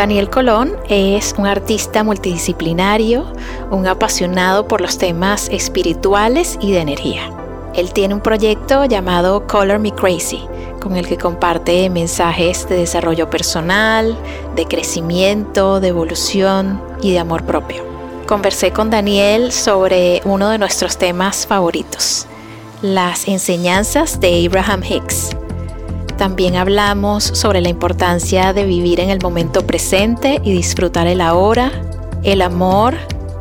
Daniel Colón es un artista multidisciplinario, un apasionado por los temas espirituales y de energía. Él tiene un proyecto llamado Color Me Crazy, con el que comparte mensajes de desarrollo personal, de crecimiento, de evolución y de amor propio. Conversé con Daniel sobre uno de nuestros temas favoritos, las enseñanzas de Abraham Hicks también hablamos sobre la importancia de vivir en el momento presente y disfrutar el ahora, el amor,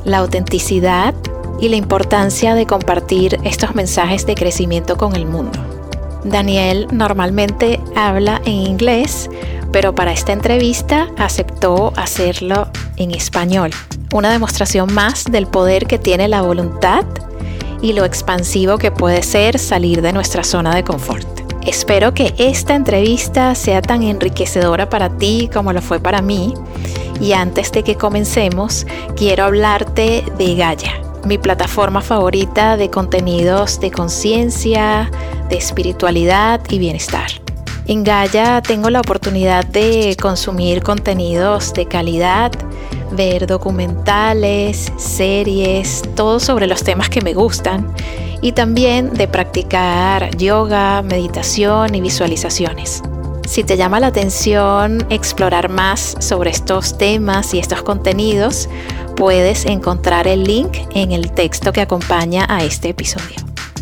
la autenticidad y la importancia de compartir estos mensajes de crecimiento con el mundo. Daniel normalmente habla en inglés, pero para esta entrevista aceptó hacerlo en español. Una demostración más del poder que tiene la voluntad y lo expansivo que puede ser salir de nuestra zona de confort. Espero que esta entrevista sea tan enriquecedora para ti como lo fue para mí. Y antes de que comencemos, quiero hablarte de Gaia, mi plataforma favorita de contenidos de conciencia, de espiritualidad y bienestar. En Gaia tengo la oportunidad de consumir contenidos de calidad, ver documentales, series, todo sobre los temas que me gustan y también de practicar yoga, meditación y visualizaciones. Si te llama la atención explorar más sobre estos temas y estos contenidos, puedes encontrar el link en el texto que acompaña a este episodio.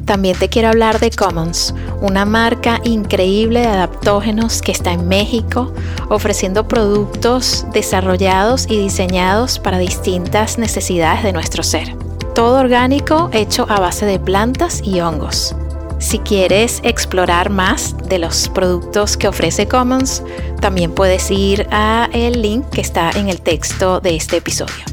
También te quiero hablar de Commons, una marca increíble de adaptógenos que está en México, ofreciendo productos desarrollados y diseñados para distintas necesidades de nuestro ser todo orgánico hecho a base de plantas y hongos. Si quieres explorar más de los productos que ofrece Commons, también puedes ir a el link que está en el texto de este episodio.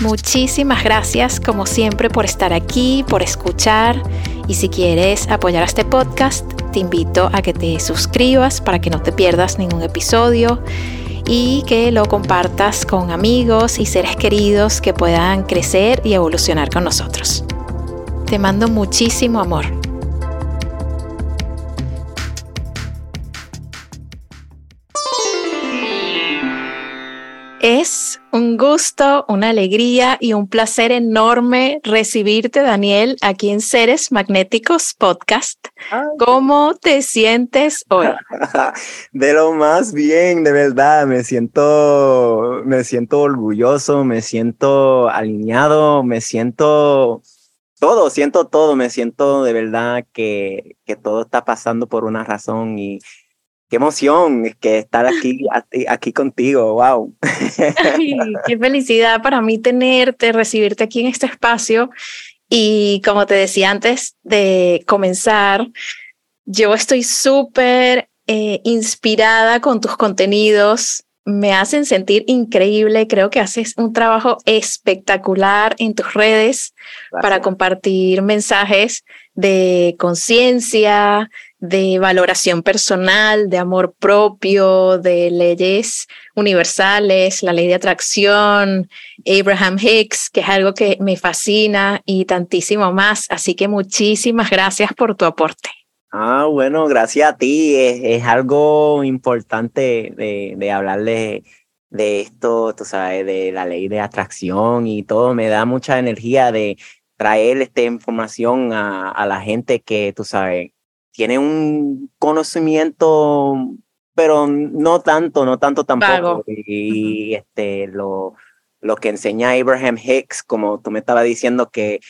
Muchísimas gracias como siempre por estar aquí, por escuchar y si quieres apoyar a este podcast, te invito a que te suscribas para que no te pierdas ningún episodio y que lo compartas con amigos y seres queridos que puedan crecer y evolucionar con nosotros. Te mando muchísimo amor. Es un gusto, una alegría y un placer enorme recibirte, Daniel, aquí en Seres Magnéticos Podcast. ¿Cómo te sientes hoy? De lo más bien, de verdad, me siento, me siento orgulloso, me siento alineado, me siento todo, siento todo, me siento de verdad que, que todo está pasando por una razón y qué emoción que estar aquí, aquí contigo, wow. qué felicidad para mí tenerte, recibirte aquí en este espacio. Y como te decía antes de comenzar, yo estoy súper eh, inspirada con tus contenidos. Me hacen sentir increíble. Creo que haces un trabajo espectacular en tus redes para compartir mensajes de conciencia, de valoración personal, de amor propio, de leyes universales, la ley de atracción, Abraham Hicks, que es algo que me fascina y tantísimo más. Así que muchísimas gracias por tu aporte. Ah, bueno, gracias a ti. Es, algo importante de, de hablar de, esto, tú sabes, de la ley de atracción y todo. Me da mucha energía de traer esta información a, a la gente que, tú sabes, tiene un conocimiento, pero no tanto, no tanto tampoco. Y este, lo, lo que enseña Abraham Hicks, como tú me estabas diciendo, que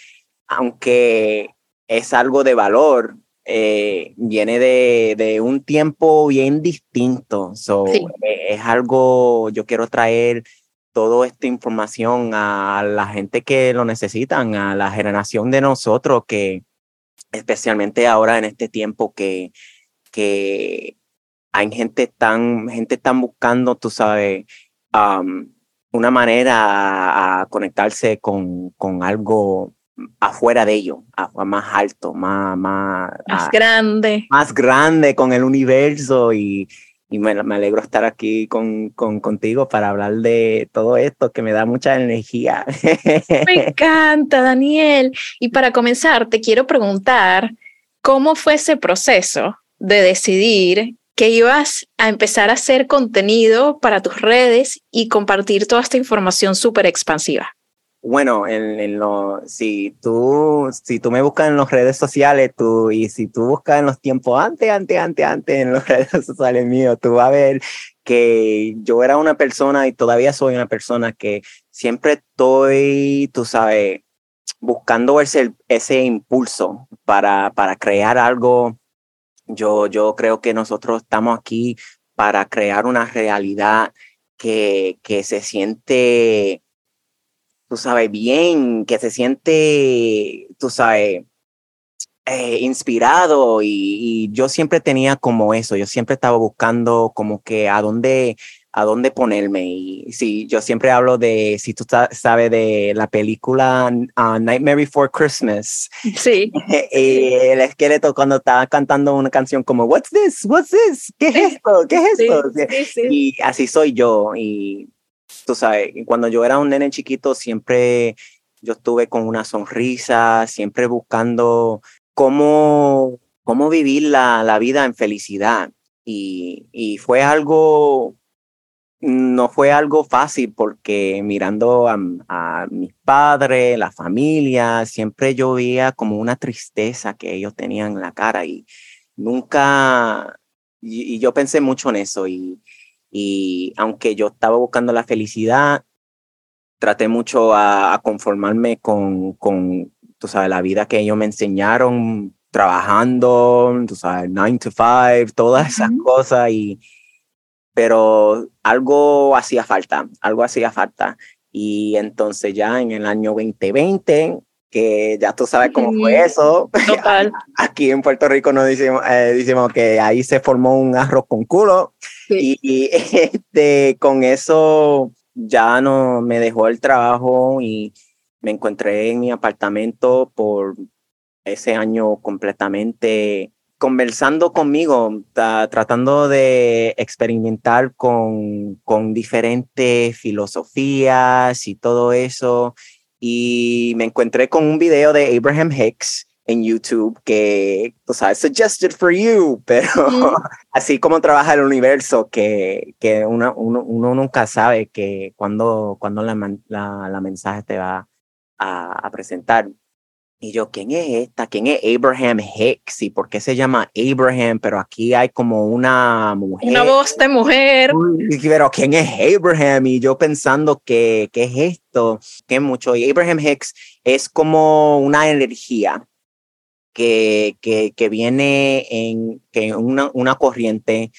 aunque es algo de valor, eh, viene de, de, un tiempo bien distinto. So, eh, es algo, yo quiero traer toda esta información a la gente que lo necesitan, a la generación de nosotros que, especialmente ahora en este tiempo que, que hay gente tan, gente tan buscando, tú sabes, una manera a, conectarse con, con algo afuera de ello, más alto, más, más, más grande. Más grande con el universo y, y me, me, alegro estar aquí con, con, contigo para hablar de todo esto que me da mucha energía. Me encanta, Daniel. Y para comenzar, te quiero preguntar, ¿cómo fue ese proceso de decidir que ibas a empezar a hacer contenido para tus redes y compartir toda esta información súper expansiva? Bueno, en, en lo, si, tú, si tú me buscas en las redes sociales tú, y si tú buscas en los tiempos antes, antes, antes, antes en las redes sociales míos, tú vas a ver que yo era una persona y todavía soy una persona que siempre estoy, tú sabes, buscando ese, ese impulso para, para crear algo. Yo, yo creo que nosotros estamos aquí para crear una realidad que, que se siente, tú sabes, bien, que se siente, tú sabes, eh, inspirado y, y, yo siempre tenía como eso, yo siempre estaba buscando como que a dónde, a dónde ponerme. Y sí, yo siempre hablo de, si tú sabes de la película uh, Nightmare Before Christmas. Sí. y el esqueleto cuando estaba cantando una canción como, What's this? What's this? ¿Qué es esto? ¿Qué es esto? Sí, sí, y así soy yo. Y tú sabes, cuando yo era un nene chiquito, siempre yo estuve con una sonrisa, siempre buscando cómo, cómo vivir la, la vida en felicidad. Y, y fue algo no fue algo fácil porque mirando a, mis padres, la familia, siempre yo veía como una tristeza que ellos tenían en la cara y nunca, y, yo pensé mucho en eso y, y, aunque yo estaba buscando la felicidad, traté mucho a, conformarme con, con, tú sabes, la vida que ellos me enseñaron trabajando, tú sabes, nine to five, todas esas cosas y pero algo hacía falta, algo hacía falta. Y entonces ya en el año 2020, que ya tú sabes cómo fue eso, Total. aquí en Puerto Rico nos decimos, eh, que ahí se formó un arroz con culo y, este, con eso ya no me dejó el trabajo y me encontré en mi apartamento por ese año completamente conversando conmigo, tratando de experimentar con, con diferentes filosofías y todo eso. Y me encontré con un video de Abraham Hicks en YouTube que, o sea, suggested for you, pero así como trabaja el universo, que, que uno, uno, uno nunca sabe que cuando, cuando la, la, la mensaje te va a, a presentar. Y yo, ¿quién es esta? ¿Quién es Abraham Hicks? ¿Y por qué se llama Abraham? Pero aquí hay como una mujer. Una voz de mujer. Pero ¿quién es Abraham? Y yo pensando que, ¿qué es esto? ¿Qué mucho? Y Abraham Hicks es como una energía que, que, que viene en que una, una corriente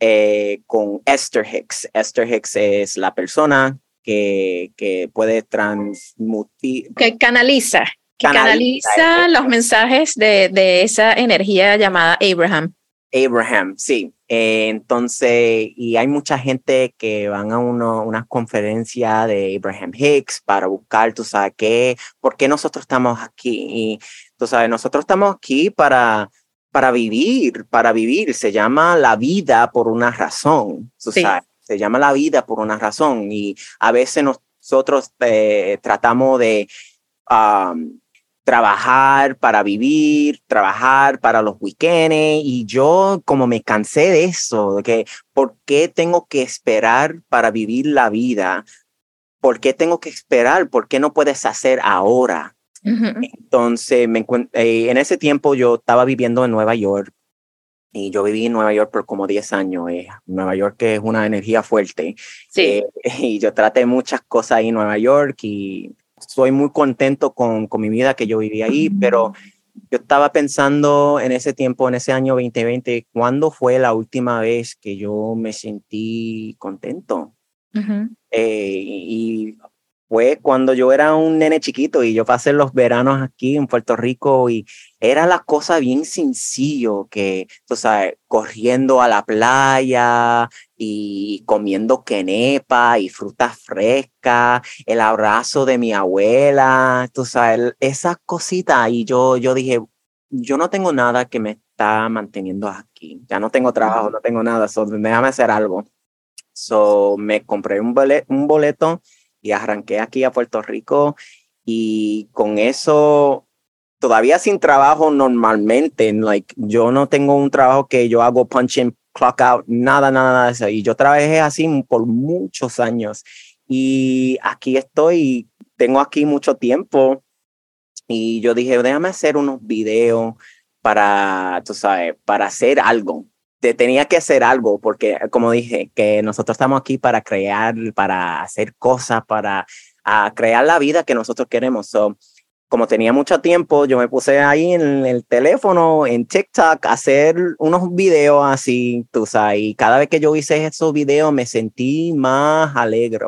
eh, con Esther Hicks. Esther Hicks es la persona que, que puede transmutir. Que canaliza que canaliza, los mensajes de, de, esa energía llamada Abraham. Abraham, sí. Eh, entonces, y hay mucha gente que van a uno, una conferencia de Abraham Hicks para buscar, tú sabes, qué, por qué nosotros estamos aquí. Y tú sabes, nosotros estamos aquí para, para vivir, para vivir. Se llama la vida por una razón. Tú sabes, se llama la vida por una razón. Y a veces nosotros eh, tratamos de um, trabajar para vivir, trabajar para los weekends y yo como me cansé de eso, de que ¿por qué tengo que esperar para vivir la vida? ¿Por qué tengo que esperar? ¿Por qué no puedes hacer ahora? Entonces, me eh, en ese tiempo yo estaba viviendo en Nueva York y yo viví en Nueva York por como 10 años. Eh. Nueva York es una energía fuerte. Sí. Eh, y yo traté muchas cosas ahí en Nueva York y estoy muy contento con, con mi vida que yo viví ahí, pero yo estaba pensando en ese tiempo, en ese año 2020, ¿cuándo fue la última vez que yo me sentí contento? Eh, y fue cuando yo era un nene chiquito y yo pasé los veranos aquí en Puerto Rico y era la cosa bien sencillo que, tú sabes, corriendo a la playa y comiendo quenepa y frutas frescas, el abrazo de mi abuela, tú sabes, esas cositas. Y yo, yo dije, yo no tengo nada que me está manteniendo aquí. Ya no tengo trabajo, no tengo nada, so, déjame hacer algo. So, me compré un un boleto y arranqué aquí a Puerto Rico y con eso todavía sin trabajo normalmente, like yo no tengo un trabajo que yo hago punch in, clock out, nada, nada, nada de eso. Y yo trabajé así por muchos años y aquí estoy, tengo aquí mucho tiempo y yo dije, déjame hacer unos videos para, tú sabes, para hacer algo, tenía que hacer algo porque, como dije, que nosotros estamos aquí para crear, para hacer cosas, para crear la vida que nosotros queremos. So, como tenía mucho tiempo, yo me puse ahí en el teléfono, en TikTok, a hacer unos videos así, tú sabes, y cada vez que yo hice esos videos me sentí más alegre,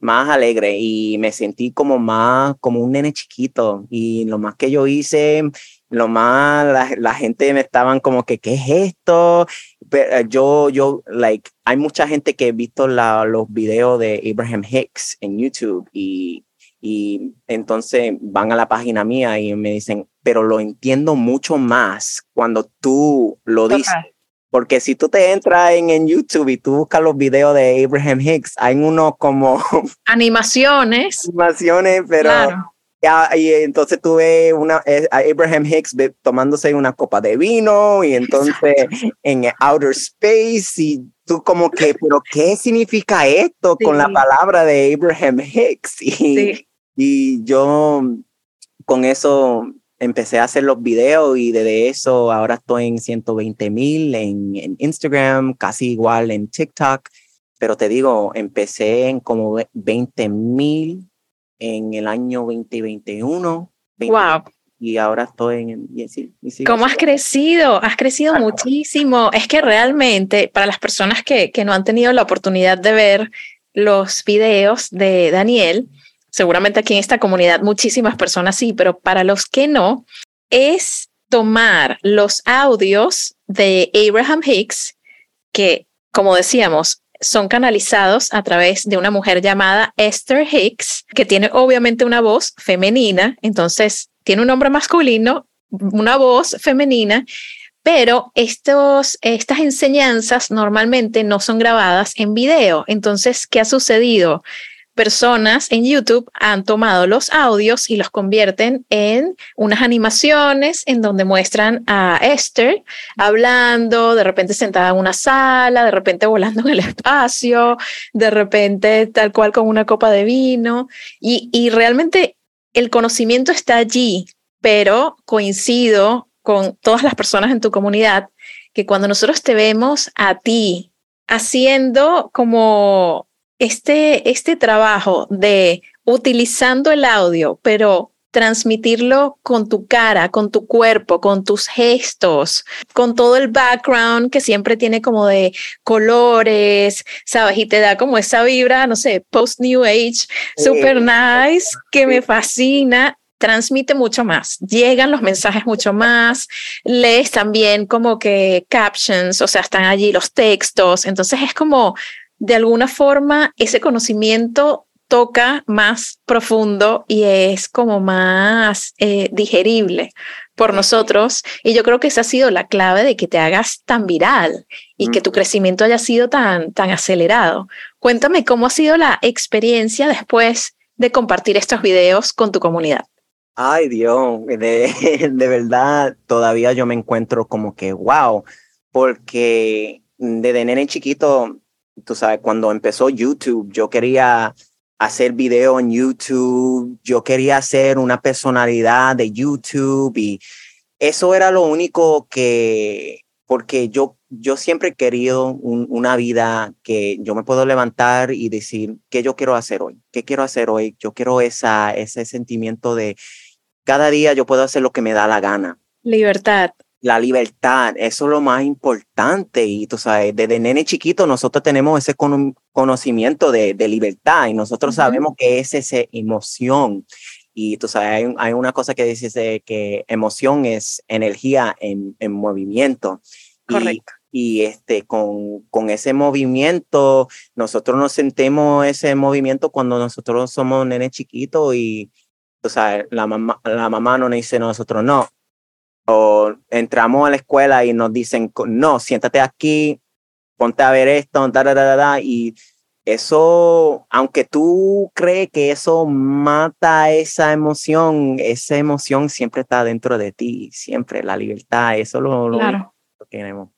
más alegre y me sentí como más, como un nene chiquito. Y lo más que yo hice, lo más, la, gente me estaban como que, ¿qué es esto? Pero eh, yo, yo, like, hay mucha gente que he visto la, los videos de Abraham Hicks en YouTube y, y entonces van a la página mía y me dicen, pero lo entiendo mucho más cuando tú lo dices. Porque si tú te entras en, en, YouTube y tú buscas los videos de Abraham Hicks, hay uno como... Animaciones. Animaciones, pero... Ya, y entonces tuve una, eh, Abraham Hicks tomándose una copa de vino y entonces en Outer Space y tú como que, pero ¿qué significa esto con la palabra de Abraham Hicks? Y, y yo con eso empecé a hacer los videos y desde eso ahora estoy en 120 mil en, en Instagram, casi igual en TikTok, pero te digo, empecé en como 20 mil en el año 2021. wow. Y ahora estoy en... Y ¿Cómo has crecido? Has crecido muchísimo. Es que realmente para las personas que, que no han tenido la oportunidad de ver los videos de Daniel, seguramente aquí en esta comunidad muchísimas personas sí, pero para los que no, es tomar los audios de Abraham Hicks, que como decíamos, son canalizados a través de una mujer llamada Esther Hicks, que tiene obviamente una voz femenina, entonces tiene un nombre masculino, una voz femenina, pero estos, estas enseñanzas normalmente no son grabadas en video. Entonces, ¿qué ha sucedido? Personas en YouTube han tomado los audios y los convierten en unas animaciones en donde muestran a Esther hablando, de repente sentada en una sala, de repente volando en el espacio, de repente tal cual con una copa de vino. Y, y realmente el conocimiento está allí, pero coincido con todas las personas en tu comunidad que cuando nosotros te vemos a ti haciendo como este, este trabajo de utilizando el audio, pero transmitirlo con tu cara, con tu cuerpo, con tus gestos, con todo el background que siempre tiene como de colores, ¿sabes? Y te da como esa vibra, no sé, post New Age, super nice, que me fascina. Transmite mucho más, llegan los mensajes mucho más, lees también como que captions, o sea, están allí los textos, entonces es como de alguna forma ese conocimiento toca más profundo y es como más eh, digerible por nosotros. Y yo creo que esa ha sido la clave de que te hagas tan viral y que tu crecimiento haya sido tan, tan acelerado. Cuéntame cómo ha sido la experiencia después de compartir estos videos con tu comunidad. Ay Dios, de, de verdad todavía yo me encuentro como que wow, porque desde nene chiquito tú sabes, cuando empezó YouTube, yo quería hacer video en YouTube, yo quería ser una personalidad de YouTube y eso era lo único que, porque yo, yo siempre he querido una vida que yo me puedo levantar y decir, ¿qué yo quiero hacer hoy? ¿Qué quiero hacer hoy? Yo quiero esa, ese sentimiento de cada día yo puedo hacer lo que me da la gana. Libertad. La libertad, eso es lo más importante. Y tú sabes, desde nene chiquito nosotros tenemos ese conocimiento de, libertad y nosotros sabemos que es esa emoción. Y tú sabes, hay, una cosa que dice que emoción es energía en, en movimiento. Correcto. Y, este, con, con ese movimiento, nosotros nos sentimos ese movimiento cuando nosotros somos nene chiquito y, tú sabes, la mamá, la mamá no nos dice nosotros no. O entramos a la escuela y nos dicen, no, siéntate aquí, ponte a ver esto, da, da, da, da, y eso, aunque tú crees que eso mata esa emoción, esa emoción siempre está dentro de ti, siempre la libertad, eso lo, lo, claro. tenemos.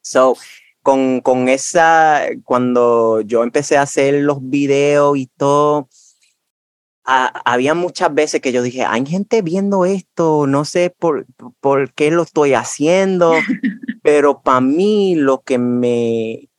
So, con, con esa, cuando yo empecé a hacer los videos y todo, había muchas veces que yo dije, hay gente viendo esto, no sé por, por qué lo estoy haciendo, pero para mí lo que me,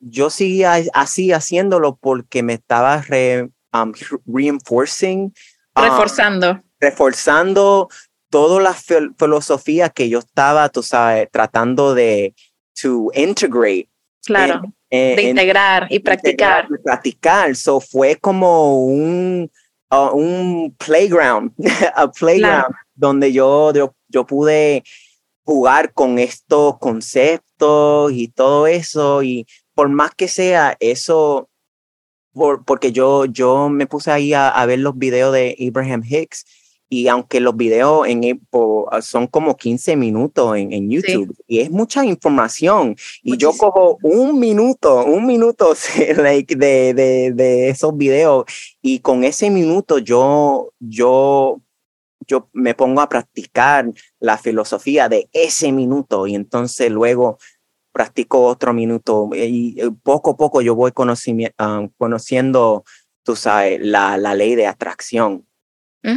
yo seguía así haciéndolo porque me estaba re, um, reinforcing. Um, reforzando. reforzando toda la filosofía que yo estaba, tú sabes, tratando de to integrate. Claro, de integrar y practicar. y practicar. So fue como un, un playground, a playground donde yo, yo, yo pude jugar con estos conceptos y todo eso. Y por más que sea eso, por, porque yo, yo me puse ahí a, ver los videos de Abraham Hicks y aunque los videos en, son como 15 minutos en, YouTube y es mucha información y yo cojo un minuto, un minuto like, de, de, de, esos videos y con ese minuto yo, yo, yo me pongo a practicar la filosofía de ese minuto y entonces luego practico otro minuto y eh, poco a poco yo voy ah, conociendo, tú sabes, la, la ley de atracción.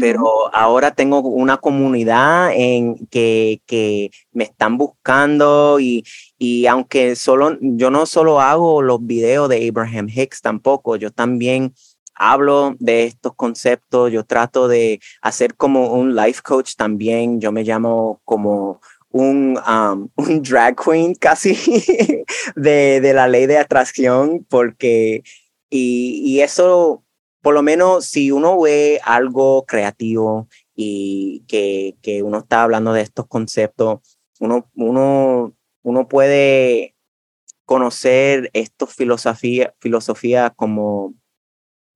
Pero ahora tengo una comunidad en que, que me están buscando y, y aunque solo, yo no solo hago los videos de Abraham Hicks tampoco, yo también hablo de estos conceptos, yo trato de hacer como un life coach también, yo me llamo como un, um, un drag queen casi de, de, la ley de atracción, porque, y, y, eso, por lo menos si uno ve algo creativo y que, que uno está hablando de estos conceptos, uno, uno, uno puede conocer estas filosofías filosofía como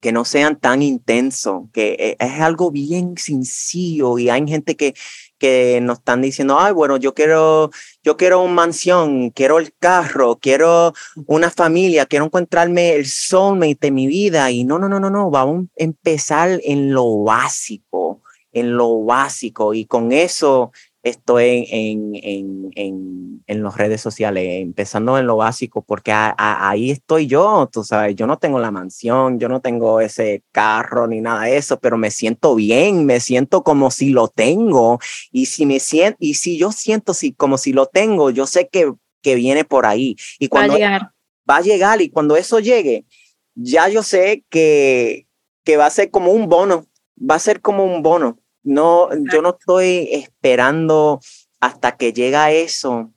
que no sean tan intensos, que e, es algo bien sencillo y hay gente que, que nos están diciendo, ay, bueno, yo quiero, yo quiero una mansión, quiero el carro, quiero una familia, quiero encontrarme el soulmate de mi vida y no, no, no, no, no, vamos a empezar en lo básico, en lo básico. Y con eso estoy en, en, en, en las redes sociales, empezando en lo básico, porque ahí estoy yo, tú sabes, yo no tengo la mansión, yo no tengo ese carro ni nada de eso, pero me siento bien, me siento como si lo tengo, y si me siento, y si yo siento si, como si lo tengo, yo sé que, que viene por ahí. Y cuando va a llegar. Va a llegar, y cuando eso llegue, ya yo sé que, que va a ser como un bono, va a ser como un bono no, yo no estoy esperando hasta que llega eso,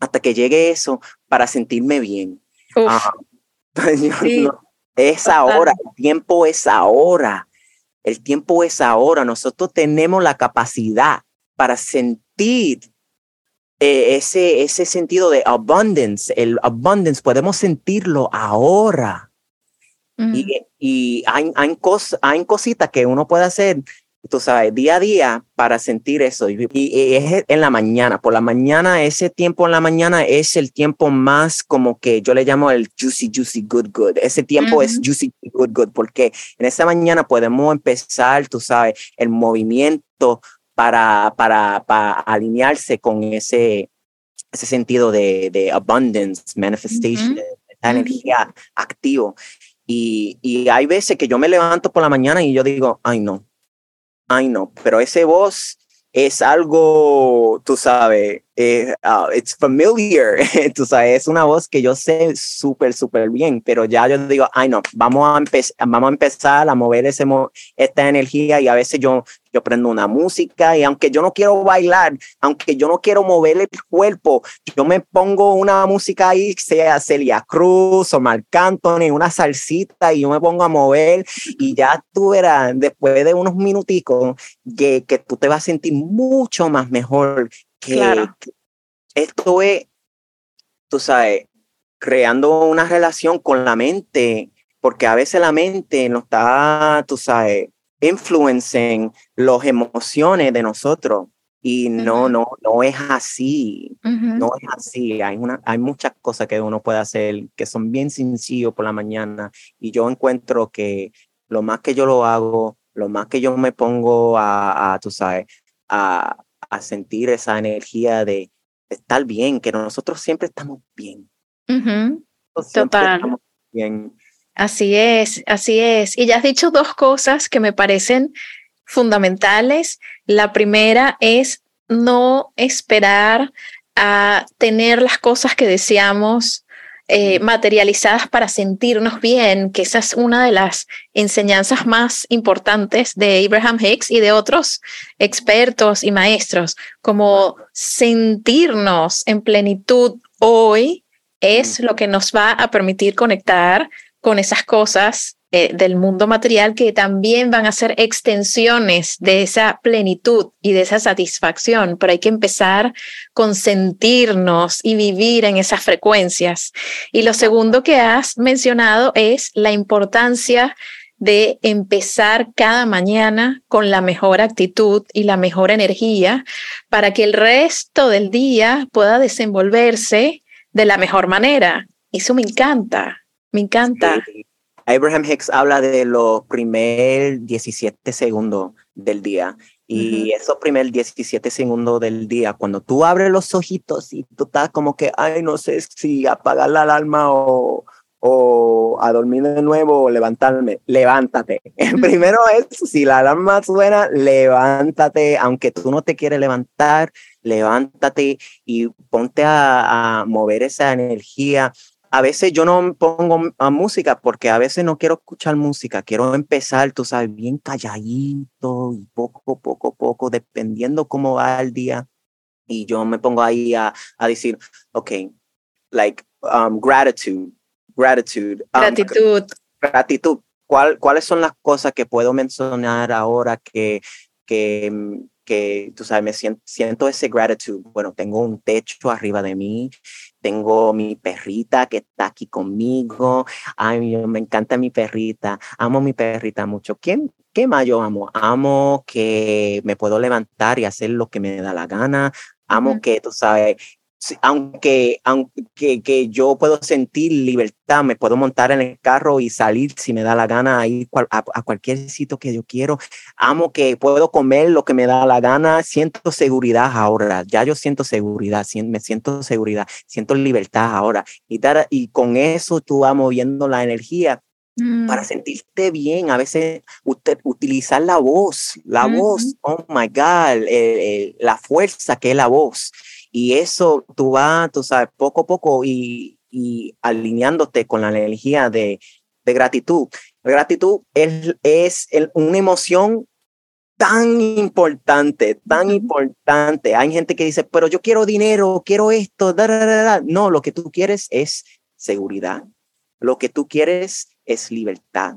hasta que llegue eso para sentirme bien. es ahora, el tiempo es ahora. El tiempo es ahora. Nosotros tenemos la capacidad para sentir eh, ese, ese sentido de abundance. El abundance podemos sentirlo ahora. Y, y hay, hay, hay cositas que uno puede hacer tú sabes, día a día para sentir eso. Y, es en la mañana. Por la mañana, ese tiempo en la mañana es el tiempo más como que yo le llamo el juicy, juicy, good, good. Ese tiempo es juicy, good, good, porque en esa mañana podemos empezar, tú sabes, el movimiento para, para, para alinearse con ese, ese sentido de, de abundance, manifestation, esa energía activo. Y, y hay veces que yo me levanto por la mañana y yo digo, ay no, ay no, pero ese voz es algo, tú sabes, eh, uh, it's familiar, tú sabes, es una voz que yo sé súper, súper bien, pero ya yo digo, ay no, vamos a, vamos a empezar a mover ese esta energía y a veces yo, yo prendo una música y aunque yo no quiero bailar, aunque yo no quiero mover el cuerpo, yo me pongo una música ahí, sea Celia Cruz o Marc Anthony, una salsita y yo me pongo a mover y ya tú verás, después de unos minuticos, que, que tú te vas a sentir mucho más mejor claro. esto es, tú sabes, creando una relación con la mente, porque a veces la mente nos está, tú sabes, influencen las emociones de nosotros. Y no, no, no es así. No es así. Hay, una, hay muchas cosas que uno puede hacer que son bien sencillos por la mañana. Y yo encuentro que lo más que yo lo hago, lo más que yo me pongo a, a tú sabes, a, a sentir esa energía de estar bien, que nosotros siempre estamos bien. Total. bien. Así es, así es. Y ya has dicho dos cosas que me parecen fundamentales. La primera es no esperar a tener las cosas que deseamos eh, materializadas para sentirnos bien, que esa es una de las enseñanzas más importantes de Abraham Hicks y de otros expertos y maestros, como sentirnos en plenitud hoy es lo que nos va a permitir conectar con esas cosas eh, del mundo material que también van a ser extensiones de esa plenitud y de esa satisfacción, pero hay que empezar con sentirnos y vivir en esas frecuencias. Y lo segundo que has mencionado es la importancia de empezar cada mañana con la mejor actitud y la mejor energía para que el resto del día pueda desenvolverse de la mejor manera. Eso me encanta, me encanta. Abraham Hicks habla de los primeros 17 segundos del día. Y esos primeros 17 segundos del día, cuando tú abres los ojitos y tú estás como que, ay, no sé si apagar la alarma o, o a dormir de nuevo o levantarme, levántate. Primero es, si la alarma suena, levántate, aunque tú no te quieres levantar, levántate y ponte a, a mover esa energía a veces yo no pongo a música porque a veces no quiero escuchar música, quiero empezar, tú sabes, bien calladito y poco, poco, poco, dependiendo cómo va el día. Y yo me pongo ahí a, a decir, ok, like um, gratitude, gratitude. Um, gratitud. Gratitud. ¿Cuál, ¿Cuáles son las cosas que puedo mencionar ahora que, que, que tú sabes, me siento, siento ese gratitud? Bueno, tengo un techo arriba de mí, tengo mi perrita que está aquí conmigo. Ay, me encanta mi perrita. Amo mi perrita mucho. ¿Quién, ¿Qué más yo amo? Amo que me puedo levantar y hacer lo que me da la gana. Amo que, tú sabes, aunque, aunque que yo puedo sentir libertad, me puedo montar en el carro y salir si me da la gana a ir a, cualquier sitio que yo quiero. Amo que puedo comer lo que me da la gana. Siento seguridad ahora. Ya yo siento seguridad, me siento seguridad, siento libertad ahora. Y, y con eso tú vas moviendo la energía para mm. sentirte bien. A veces usted, utilizar la voz, la voz, oh my God, la fuerza que es la voz. Y eso tú vas, tú sabes, poco a poco y, y alineándote con la energía de, de gratitud. La gratitud es, es una emoción tan importante, tan importante. Hay gente que dice, pero yo quiero dinero, quiero esto. no, lo que tú quieres es seguridad. Lo que tú quieres es libertad.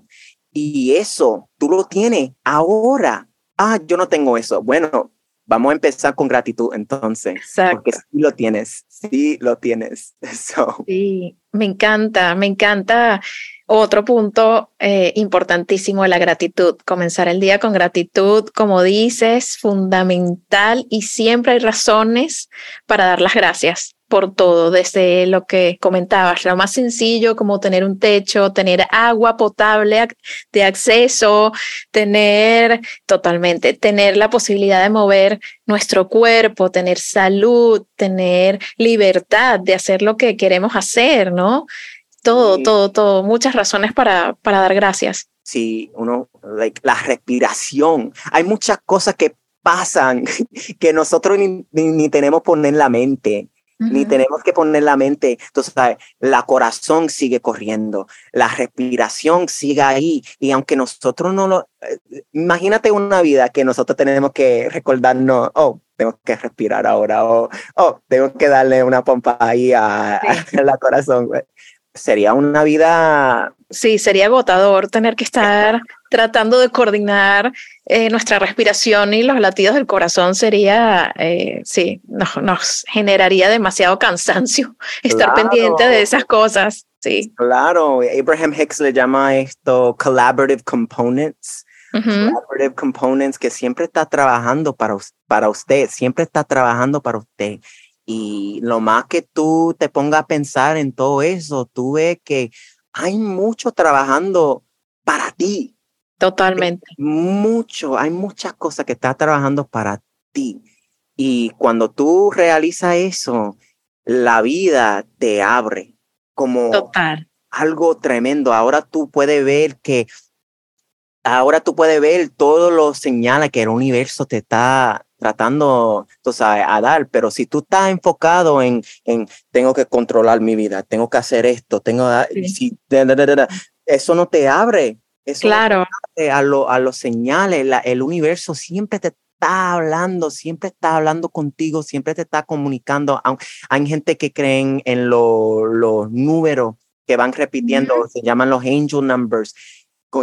Y eso tú lo tienes ahora. Ah, yo no tengo eso. Bueno, Vamos a empezar con gratitud entonces. Exacto. Porque sí lo tienes, sí lo tienes. Sí, me encanta, me encanta. Otro punto eh, importantísimo la gratitud. Comenzar el día con gratitud, como dices, fundamental y siempre hay razones para dar las gracias por todo, desde lo que comentabas, lo más sencillo como tener un techo, tener agua potable de acceso, tener totalmente, tener la posibilidad de mover nuestro cuerpo, tener salud, tener libertad de hacer lo que queremos hacer, ¿no? Todo, todo, todo, muchas razones para, para dar gracias. Sí, uno, like, la respiración. Hay muchas cosas que pasan que nosotros ni, ni, tenemos poner la mente. Ni tenemos que poner la mente, entonces, la corazón sigue corriendo, la respiración sigue ahí, y aunque nosotros no lo, eh, imagínate una vida que nosotros tenemos que recordarnos, oh, tengo que respirar ahora, o oh, tengo que darle una pompa ahí a, la corazón. Sería una vida... Sí, sería agotador tener que estar tratando de coordinar eh, nuestra respiración y los latidos del corazón sería, eh, sí, nos, nos, generaría demasiado cansancio estar pendiente de esas cosas. Sí. Claro, Abraham Hicks le llama esto collaborative components. Collaborative components que siempre está trabajando para, para usted, siempre está trabajando para usted. Y lo más que tú te pongas a pensar en todo eso, tú ves que hay mucho trabajando para ti, Totalmente. Mucho, hay muchas cosas que está trabajando para ti. Y cuando tú realizas eso, la vida te abre como Total. algo tremendo. Ahora tú puedes ver que, ahora tú puedes ver todos los señales que el universo te está tratando tú sabes, a dar, pero si tú estás enfocado en, en tengo que controlar mi vida, tengo que hacer esto, tengo, si, eso no te abre claro. A, lo, a los señales, el universo siempre te está hablando, siempre está hablando contigo, siempre te está comunicando. Hay gente que creen en los números que van repitiendo, se llaman los angel numbers,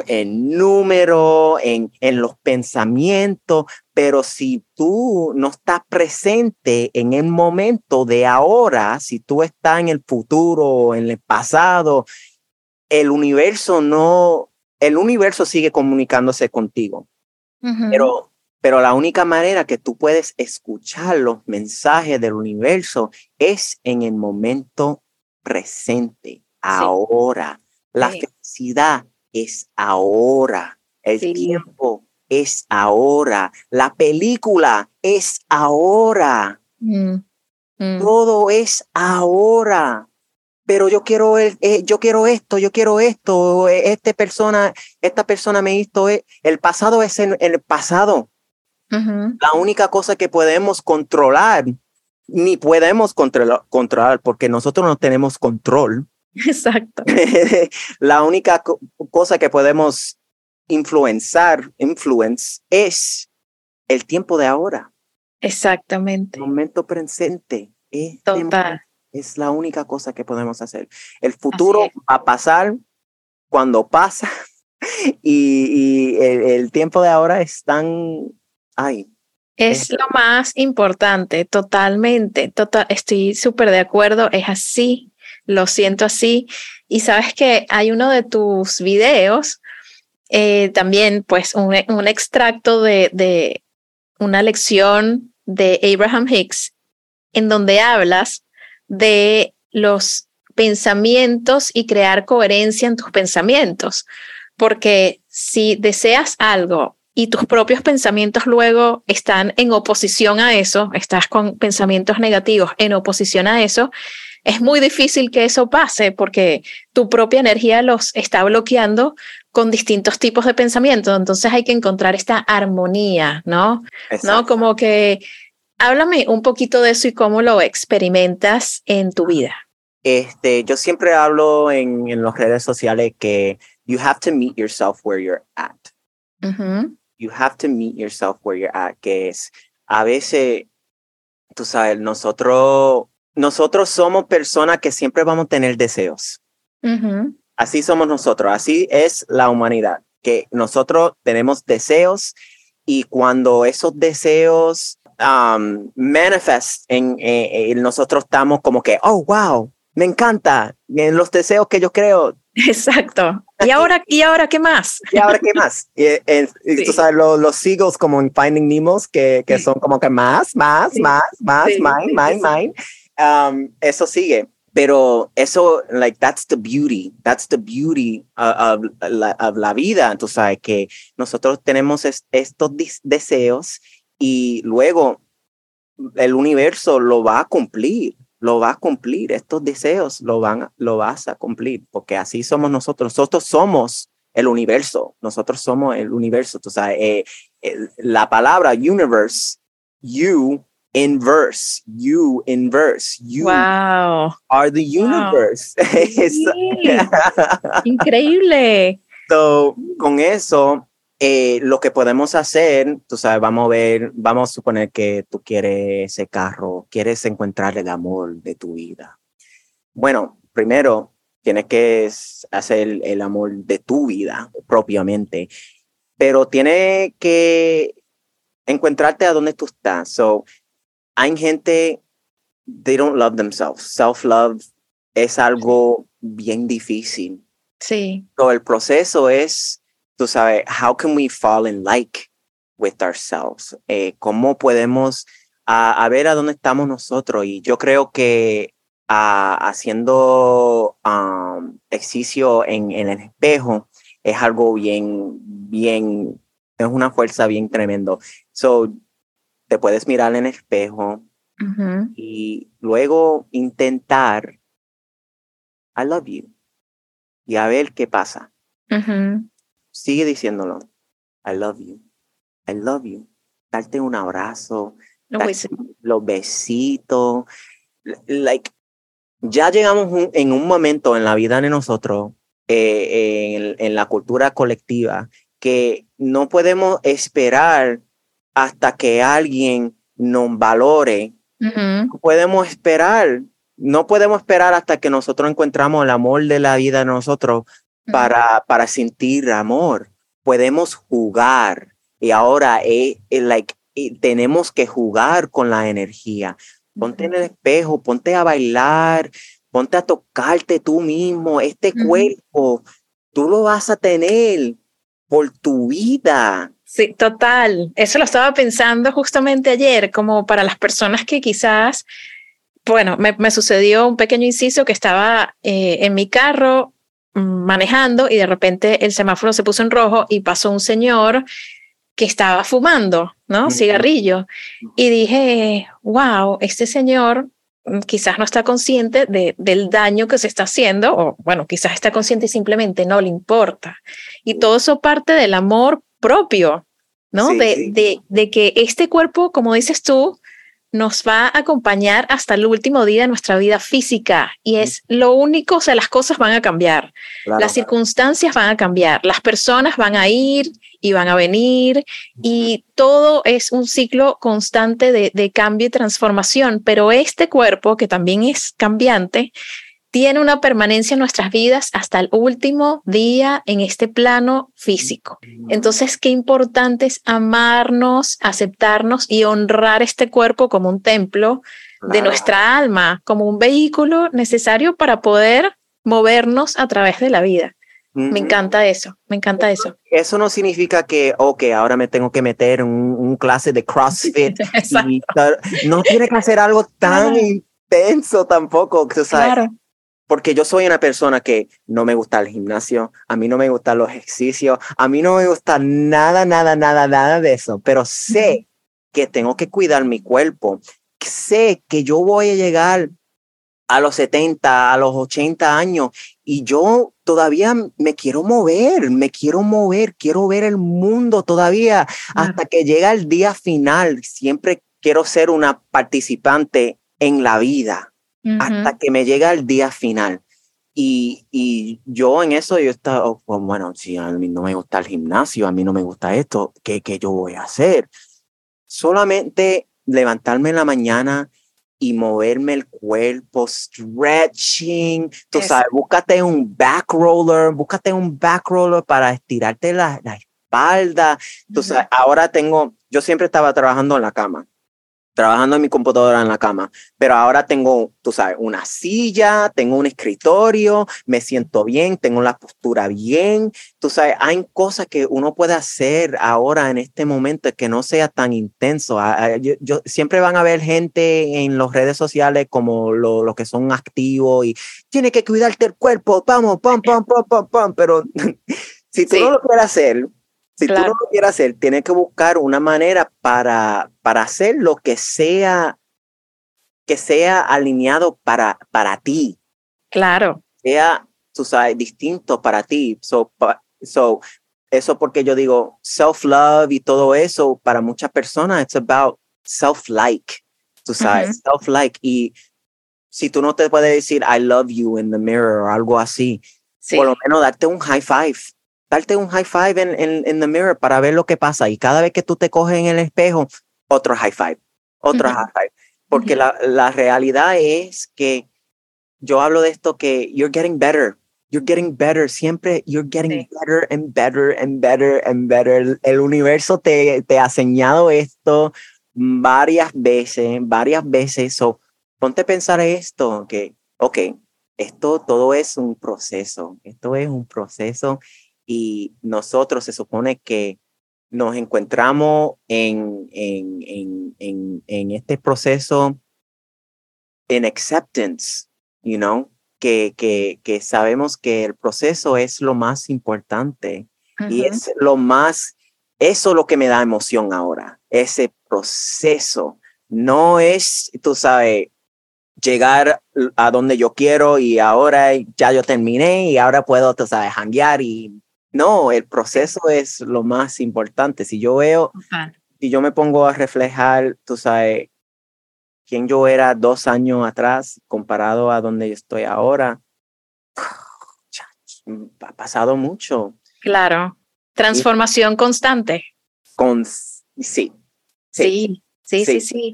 en número, en, en los pensamientos, pero si tú no estás presente en el momento de ahora, si tú estás en el futuro, en el pasado, el universo no, el universo sigue comunicándose contigo, pero, pero la única manera que tú puedes escuchar los mensajes del universo es en el momento presente, ahora. La felicidad es ahora. El tiempo es ahora. La película es ahora. Mm, mm. Todo es ahora pero yo quiero, eh, yo quiero esto, yo quiero esto, eh, esta persona, esta persona me hizo, eh, el pasado es el, el pasado. La única cosa que podemos controlar, ni podemos controlar, controlar porque nosotros no tenemos control. Exacto. La única cosa que podemos influenciar, influence, es el tiempo de ahora. Exactamente. El momento presente. Total. Es la única cosa que podemos hacer. El futuro va a pasar cuando pasa y, el, tiempo de ahora es tan... Ay, es lo más importante, totalmente. Total, estoy súper de acuerdo, es así, lo siento así. Y sabes que hay uno de tus videos, eh, también pues un, un extracto de, de, una lección de Abraham Hicks, en donde hablas de los pensamientos y crear coherencia en tus pensamientos. Porque si deseas algo y tus propios pensamientos luego están en oposición a eso, estás con pensamientos negativos en oposición a eso, es muy difícil que eso pase porque tu propia energía los está bloqueando con distintos tipos de pensamientos. Entonces hay que encontrar esta armonía, ¿no? ¿No? Como que Háblame un poquito de eso y cómo lo experimentas en tu vida. Este, yo siempre hablo en, en las redes sociales que you have to meet yourself where you're at. You have to meet yourself where you're at, que es a veces, tú sabes, nosotros, nosotros somos personas que siempre vamos a tener deseos. Así somos nosotros, así es la humanidad, que nosotros tenemos deseos y cuando esos deseos um, manifest en, nosotros estamos como que, oh, wow, me encanta, en los deseos que yo creo. Exacto. ¿Y ahora, ¿y ahora qué más? ¿Y ahora qué más? Y, tú sabes, los, los seagulls como en Finding Nemo, que, que son como que más, más, más, más, mine, mine, mine. Um, eso sigue. Pero eso, like, that's the beauty, that's the beauty of, la, of la vida. Tú sabes que nosotros tenemos estos deseos y luego el universo lo va a cumplir, lo va a cumplir, estos deseos lo, van, lo vas a cumplir, porque así somos nosotros, nosotros somos el universo, nosotros somos el universo, tú sabes, eh, la palabra universe, you inverse, you inverse, you wow. are the universe. Increíble. So, con eso, eh, lo que podemos hacer, tú sabes, vamos a ver, vamos a suponer que tú quieres ese carro, quieres encontrar el amor de tu vida. Bueno, primero tienes que hacer el amor de tu vida propiamente, pero tienes que encontrarte a donde tú estás. So, hay gente, they don't love themselves. Self-love es algo bien difícil. Sí. So, el proceso es tú sabes, how can we fall in like with ourselves? Eh, ¿Cómo podemos a, ver a dónde estamos nosotros? Y yo creo que haciendo um, ejercicio en, en, el espejo es algo bien, bien, es una fuerza bien tremendo. So, te puedes mirar en el espejo y luego intentar, I love you, y a ver qué pasa sigue diciéndolo. I love you. I love you. Darte un abrazo. los besitos. Like, ya llegamos en un momento en la vida de nosotros, eh, en, la cultura colectiva, que no podemos esperar hasta que alguien nos valore. No podemos esperar, no podemos esperar hasta que nosotros encontramos el amor de la vida de nosotros para, para sentir amor. Podemos jugar y ahora eh, eh, like, eh, tenemos que jugar con la energía. Ponte en el espejo, ponte a bailar, ponte a tocarte tú mismo. Este cuerpo, tú lo vas a tener por tu vida. Sí, total. Eso lo estaba pensando justamente ayer, como para las personas que quizás, bueno, me, me sucedió un pequeño inciso que estaba en mi carro manejando y de repente el semáforo se puso en rojo y pasó un señor que estaba fumando, ¿no? Cigarrillo. Y dije, wow, este señor mm, quizás no está consciente de, del daño que se está haciendo, o bueno, quizás está consciente y simplemente no le importa. Y todo eso parte del amor propio, ¿no? de, De, de que este cuerpo, como dices tú, nos va a acompañar hasta el último día de nuestra vida física y es lo único, o sea, las cosas van a cambiar, las circunstancias van a cambiar, las personas van a ir y van a venir y todo es un ciclo constante de, de cambio y transformación, pero este cuerpo que también es cambiante, tiene una permanencia en nuestras vidas hasta el último día en este plano físico. Entonces, qué importante es amarnos, aceptarnos y honrar este cuerpo como un templo de nuestra alma, como un vehículo necesario para poder movernos a través de la vida. Me encanta eso, me encanta eso. Eso no significa que, ok, ahora me tengo que meter en un, clase de CrossFit. no tiene que hacer algo tan intenso tampoco. O claro porque yo soy una persona que no me gusta el gimnasio, a mí no me gustan los ejercicios, a mí no me gusta nada, nada, nada, nada de eso, pero sé que tengo que cuidar mi cuerpo, sé que yo voy a llegar a los 70, a los 80 años y yo todavía me quiero mover, me quiero mover, quiero ver el mundo todavía hasta que llega el día final. Siempre quiero ser una participante en la vida hasta que me llega el día final. Y, y yo en eso yo estaba, oh, pues, bueno, si a mí no me gusta el gimnasio, a mí no me gusta esto, ¿qué, qué yo voy a hacer? Solamente levantarme en la mañana y moverme el cuerpo, stretching, tú sabes, búscate un back roller, búscate un back roller para estirarte la, la espalda. Tú sabes, ahora tengo, yo siempre estaba trabajando en la cama trabajando en mi computadora en la cama, pero ahora tengo, tú sabes, una silla, tengo un escritorio, me siento bien, tengo la postura bien, tú sabes, hay cosas que uno puede hacer ahora en este momento que no sea tan intenso. Ah, ah, yo, siempre van a ver gente en las redes sociales como los lo que son activos y tiene que cuidarte el cuerpo, vamos, pam, pam, pam, pam, pam, pero si tú no lo quieres hacer, si tú no lo quieres hacer, tienes que buscar una manera para, para hacer lo que sea, que sea alineado para, para ti. Claro. Sea, tú sabes, distinto para ti. So, so eso porque yo digo self-love y todo eso, para muchas personas, it's about self-like, tú sabes, self-like. Y si tú no te puedes decir I love you in the mirror o algo así, por lo menos darte un high five. Darte un high five en, en, en the mirror para ver lo que pasa. Y cada vez que tú te coges en el espejo, otro high five, otro high five. Porque la, la realidad es que yo hablo de esto que you're getting better you're getting better, siempre you're getting better and better and better and better. El, universo te, te, ha enseñado esto varias veces, varias veces. So, ponte a pensar esto, que, ok, esto todo es un proceso, esto es un proceso y nosotros se supone que nos encontramos en, en, en, en, este proceso en acceptance, you know, que, que, que sabemos que el proceso es lo más importante y es lo más, eso es lo que me da emoción ahora, ese proceso. No es, tú sabes, llegar a donde yo quiero y ahora ya yo terminé y ahora puedo, tú sabes, janguear y no, el proceso es lo más importante. Si yo veo, si yo me pongo a reflejar, tú sabes, quién yo era dos años atrás comparado a donde yo estoy ahora, ha pasado mucho. Claro, transformación constante. Con, sí, sí, sí, sí, sí.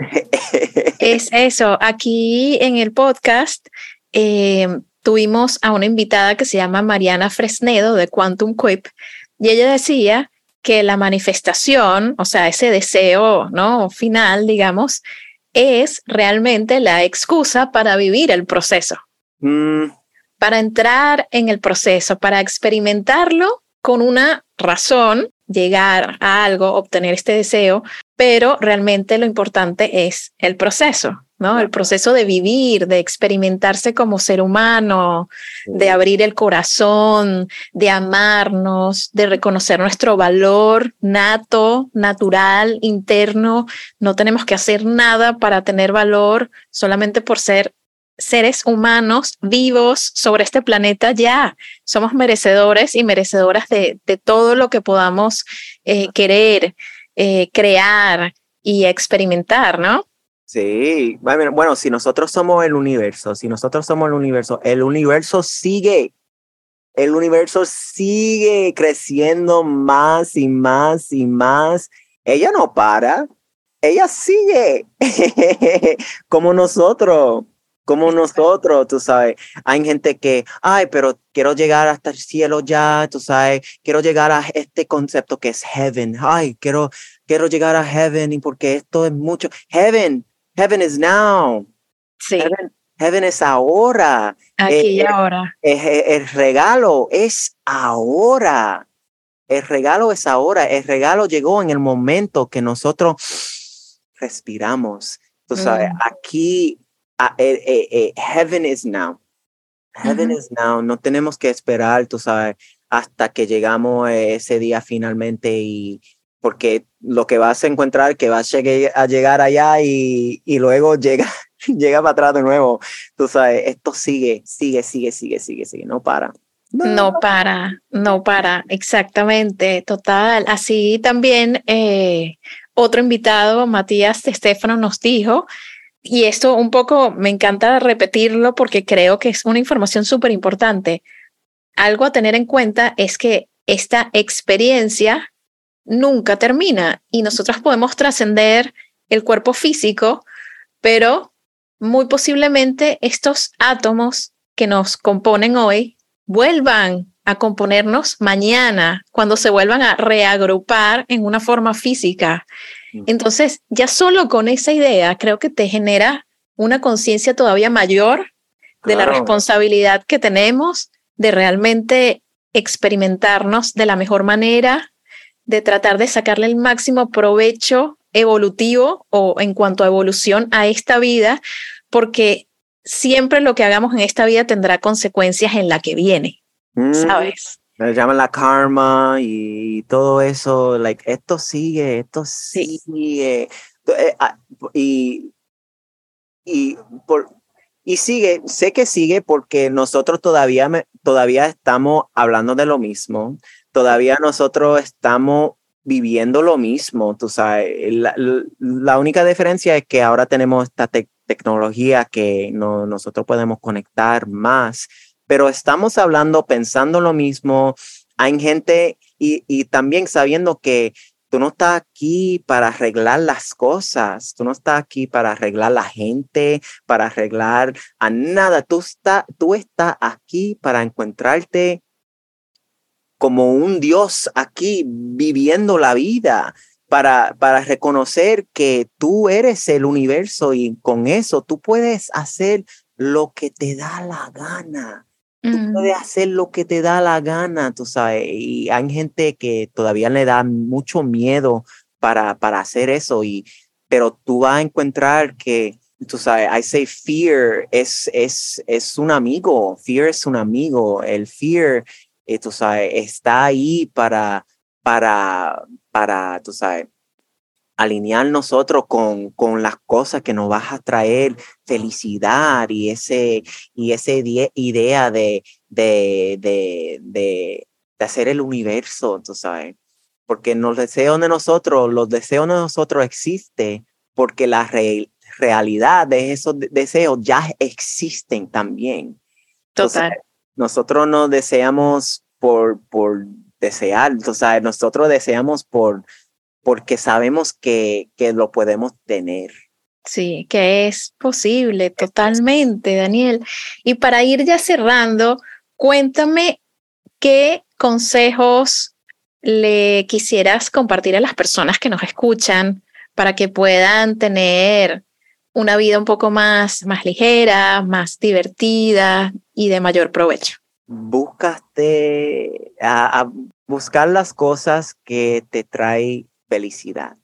es eso. Aquí en el podcast em, tuvimos a una invitada que se llama Mariana Fresnedo de Quantum Quip y ella decía que la manifestación, o sea, ese deseo, ¿no? Final, digamos, es realmente la excusa para vivir el proceso, mm. para entrar en el proceso, para experimentarlo con una razón, llegar a algo, obtener este deseo, pero realmente lo importante es el proceso. ¿No? El proceso de vivir, de experimentarse como ser humano, de abrir el corazón, de amarnos, de reconocer nuestro valor nato, natural, interno. No tenemos que hacer nada para tener valor solamente por ser seres humanos vivos sobre este planeta ya. Somos merecedores y merecedoras de, todo lo que podamos eh, querer, eh, crear y experimentar, ¿no? Sí, bueno, si nosotros somos el universo, si nosotros somos el universo, el universo sigue, el universo sigue creciendo más y más y más. Ella no para, ella sigue, como nosotros, como nosotros, tú sabes. Hay gente que, ay, pero quiero llegar hasta el cielo ya, tú sabes, quiero llegar a este concepto que es heaven, ay, quiero, quiero llegar a heaven y porque esto es mucho, heaven Heaven is now. Sí. Heaven, es ahora. Aquí eh, y eh, ahora. el regalo es ahora. El regalo es ahora. El regalo llegó en el momento que nosotros respiramos. Tú sabes, mm. aquí, eh, heaven is now. Heaven is now. No tenemos que esperar, tú sabes, hasta que llegamos ese día finalmente y, porque lo que vas a encontrar que vas a llegar allá y, y luego llega, llega para atrás de nuevo. Tú sabes, esto sigue, sigue, sigue, sigue, sigue, sigue, no para. No, para, no para, exactamente, total. Así también eh, otro invitado, Matías Estefano, nos dijo, y esto un poco me encanta repetirlo porque creo que es una información súper importante. Algo a tener en cuenta es que esta experiencia nunca termina y nosotros podemos trascender el cuerpo físico, pero muy posiblemente estos átomos que nos componen hoy vuelvan a componernos mañana cuando se vuelvan a reagrupar en una forma física. Mm. Entonces, ya solo con esa idea creo que te genera una conciencia todavía mayor de la responsabilidad que tenemos de realmente experimentarnos de la mejor manera, de tratar de sacarle el máximo provecho evolutivo o en cuanto a evolución a esta vida, porque siempre lo que hagamos en esta vida tendrá consecuencias en la que viene, mm. ¿sabes? Me llaman la karma y todo eso, like, esto sigue, esto sigue. Eh, ah, y, y, por, y sigue, sé que sigue porque nosotros todavía, todavía estamos hablando de lo mismo, todavía nosotros estamos viviendo lo mismo, tú sabes, la, única diferencia es que ahora tenemos esta tecnología que no, nosotros podemos conectar más, pero estamos hablando, pensando lo mismo, hay gente y, y también sabiendo que Tú no estás aquí para arreglar las cosas, tú no estás aquí para arreglar la gente, para arreglar a nada, tú, está, tú estás aquí para encontrarte como un Dios aquí viviendo la vida, para, para reconocer que tú eres el universo y con eso tú puedes hacer lo que te da la gana. Tú mm. puedes hacer lo que te da la gana, tú sabes. Y hay gente que todavía le da mucho miedo para, para hacer eso, y, pero tú vas a encontrar que, tú sabes, I say fear es, es, es un amigo, fear es un amigo, el fear, eh, tú sabes, está ahí para, para, para, tú sabes, alinear nosotros con, con las cosas que nos vas a traer felicidad y ese y ese idea de, de, de, de, hacer el universo, tú sabes. Porque los deseos de nosotros, los deseos de nosotros existen porque la realidad de esos deseos ya existen también. Total. Nosotros no deseamos por, por desear, o sea, nosotros deseamos por, porque sabemos que, que lo podemos tener. Sí, que es posible totalmente, Daniel. Y para ir ya cerrando, cuéntame qué consejos le quisieras compartir a las personas que nos escuchan para que puedan tener una vida un poco más, más ligera, más divertida y de mayor provecho. Búscate a, a buscar las cosas que te traen felicidad.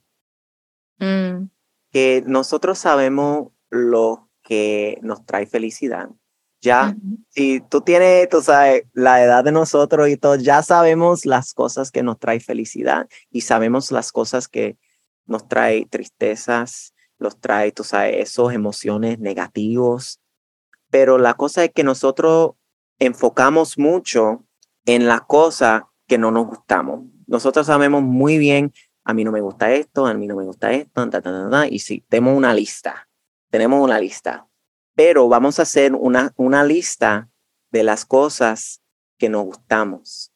Mm. Que nosotros sabemos lo que nos trae felicidad. Ya, si tú tienes, tú sabes, la edad de nosotros y todo, ya sabemos las cosas que nos trae felicidad y sabemos las cosas que nos trae tristezas, los trae, tú sabes, esos emociones negativos. Pero la cosa es que nosotros enfocamos mucho en la cosa que no nos gustamos. Nosotros sabemos muy bien a mí no me gusta esto, a mí no me gusta esto, y sí, tenemos una lista, tenemos una lista, pero vamos a hacer una, una lista de las cosas que nos gustamos,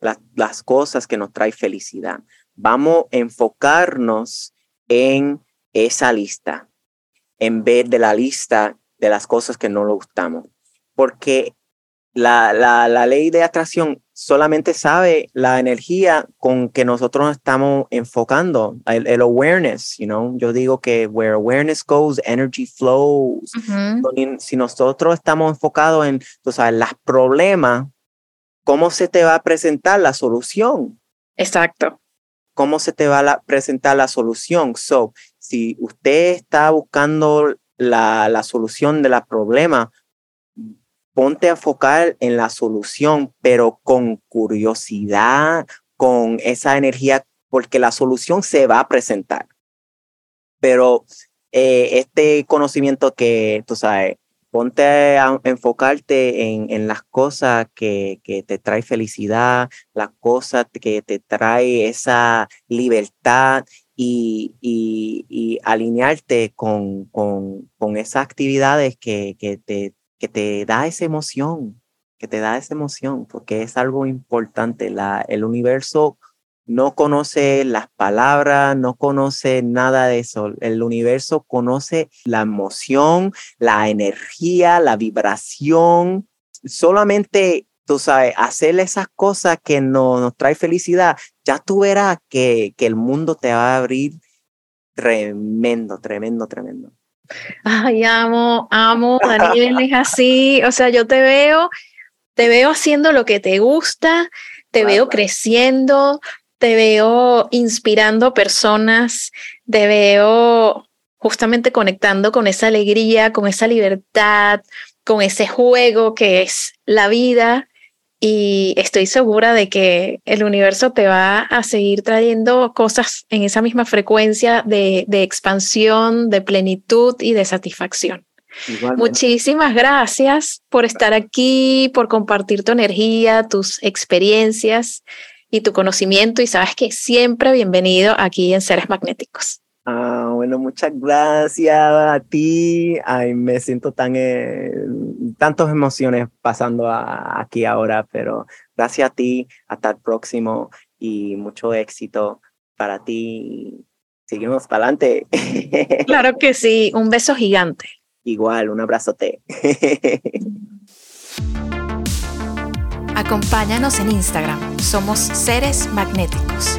las, las cosas que nos trae felicidad. Vamos a enfocarnos en esa lista en vez de la lista de las cosas que no nos gustamos, porque la, la, la ley de atracción solamente sabe la energía con que nosotros estamos enfocando, el, awareness, you know, yo digo que where awareness goes, energy flows. Si nosotros estamos enfocados en, tú sabes, los problemas, ¿cómo se te va a presentar la solución? Exacto. ¿Cómo se te va a presentar la solución? So, si usted está buscando la, la solución de la problema, ponte a enfocar en la solución, pero con curiosidad, con esa energía, porque la solución se va a presentar. Pero eh, este conocimiento que, tú sabes, ponte a enfocarte en, en las cosas que, que, te trae felicidad, las cosas que te trae esa libertad y, y, alinearte con, con, con, esas actividades que, que te, que te da esa emoción, que te da esa emoción, porque es algo importante. La, el universo no conoce las palabras, no conoce nada de eso. El universo conoce la emoción, la energía, la vibración. Solamente, tú sabes, hacer esas cosas que no, nos trae felicidad, ya tú verás que, que el mundo te va a abrir tremendo, tremendo, tremendo. Ay, amo, amo, Daniel es así, o sea, yo te veo, te veo haciendo lo que te gusta, te veo creciendo, te veo inspirando personas, te veo justamente conectando con esa alegría, con esa libertad, con ese juego que es la vida y estoy segura de que el universo te va a seguir trayendo cosas en esa misma frecuencia de, expansión, de plenitud y de satisfacción. Muchísimas gracias por estar aquí, por compartir tu energía, tus experiencias y tu conocimiento. Y sabes que siempre bienvenido aquí en Seres Magnéticos. Ah, bueno, muchas gracias a ti. Ay, me siento tan, eh, tantas emociones pasando aquí ahora, pero gracias a ti. Hasta el próximo y mucho éxito para ti. Seguimos para adelante. Claro que sí. Un beso gigante. Igual, un abrazote. Acompáñanos en Instagram. Somos Seres Magnéticos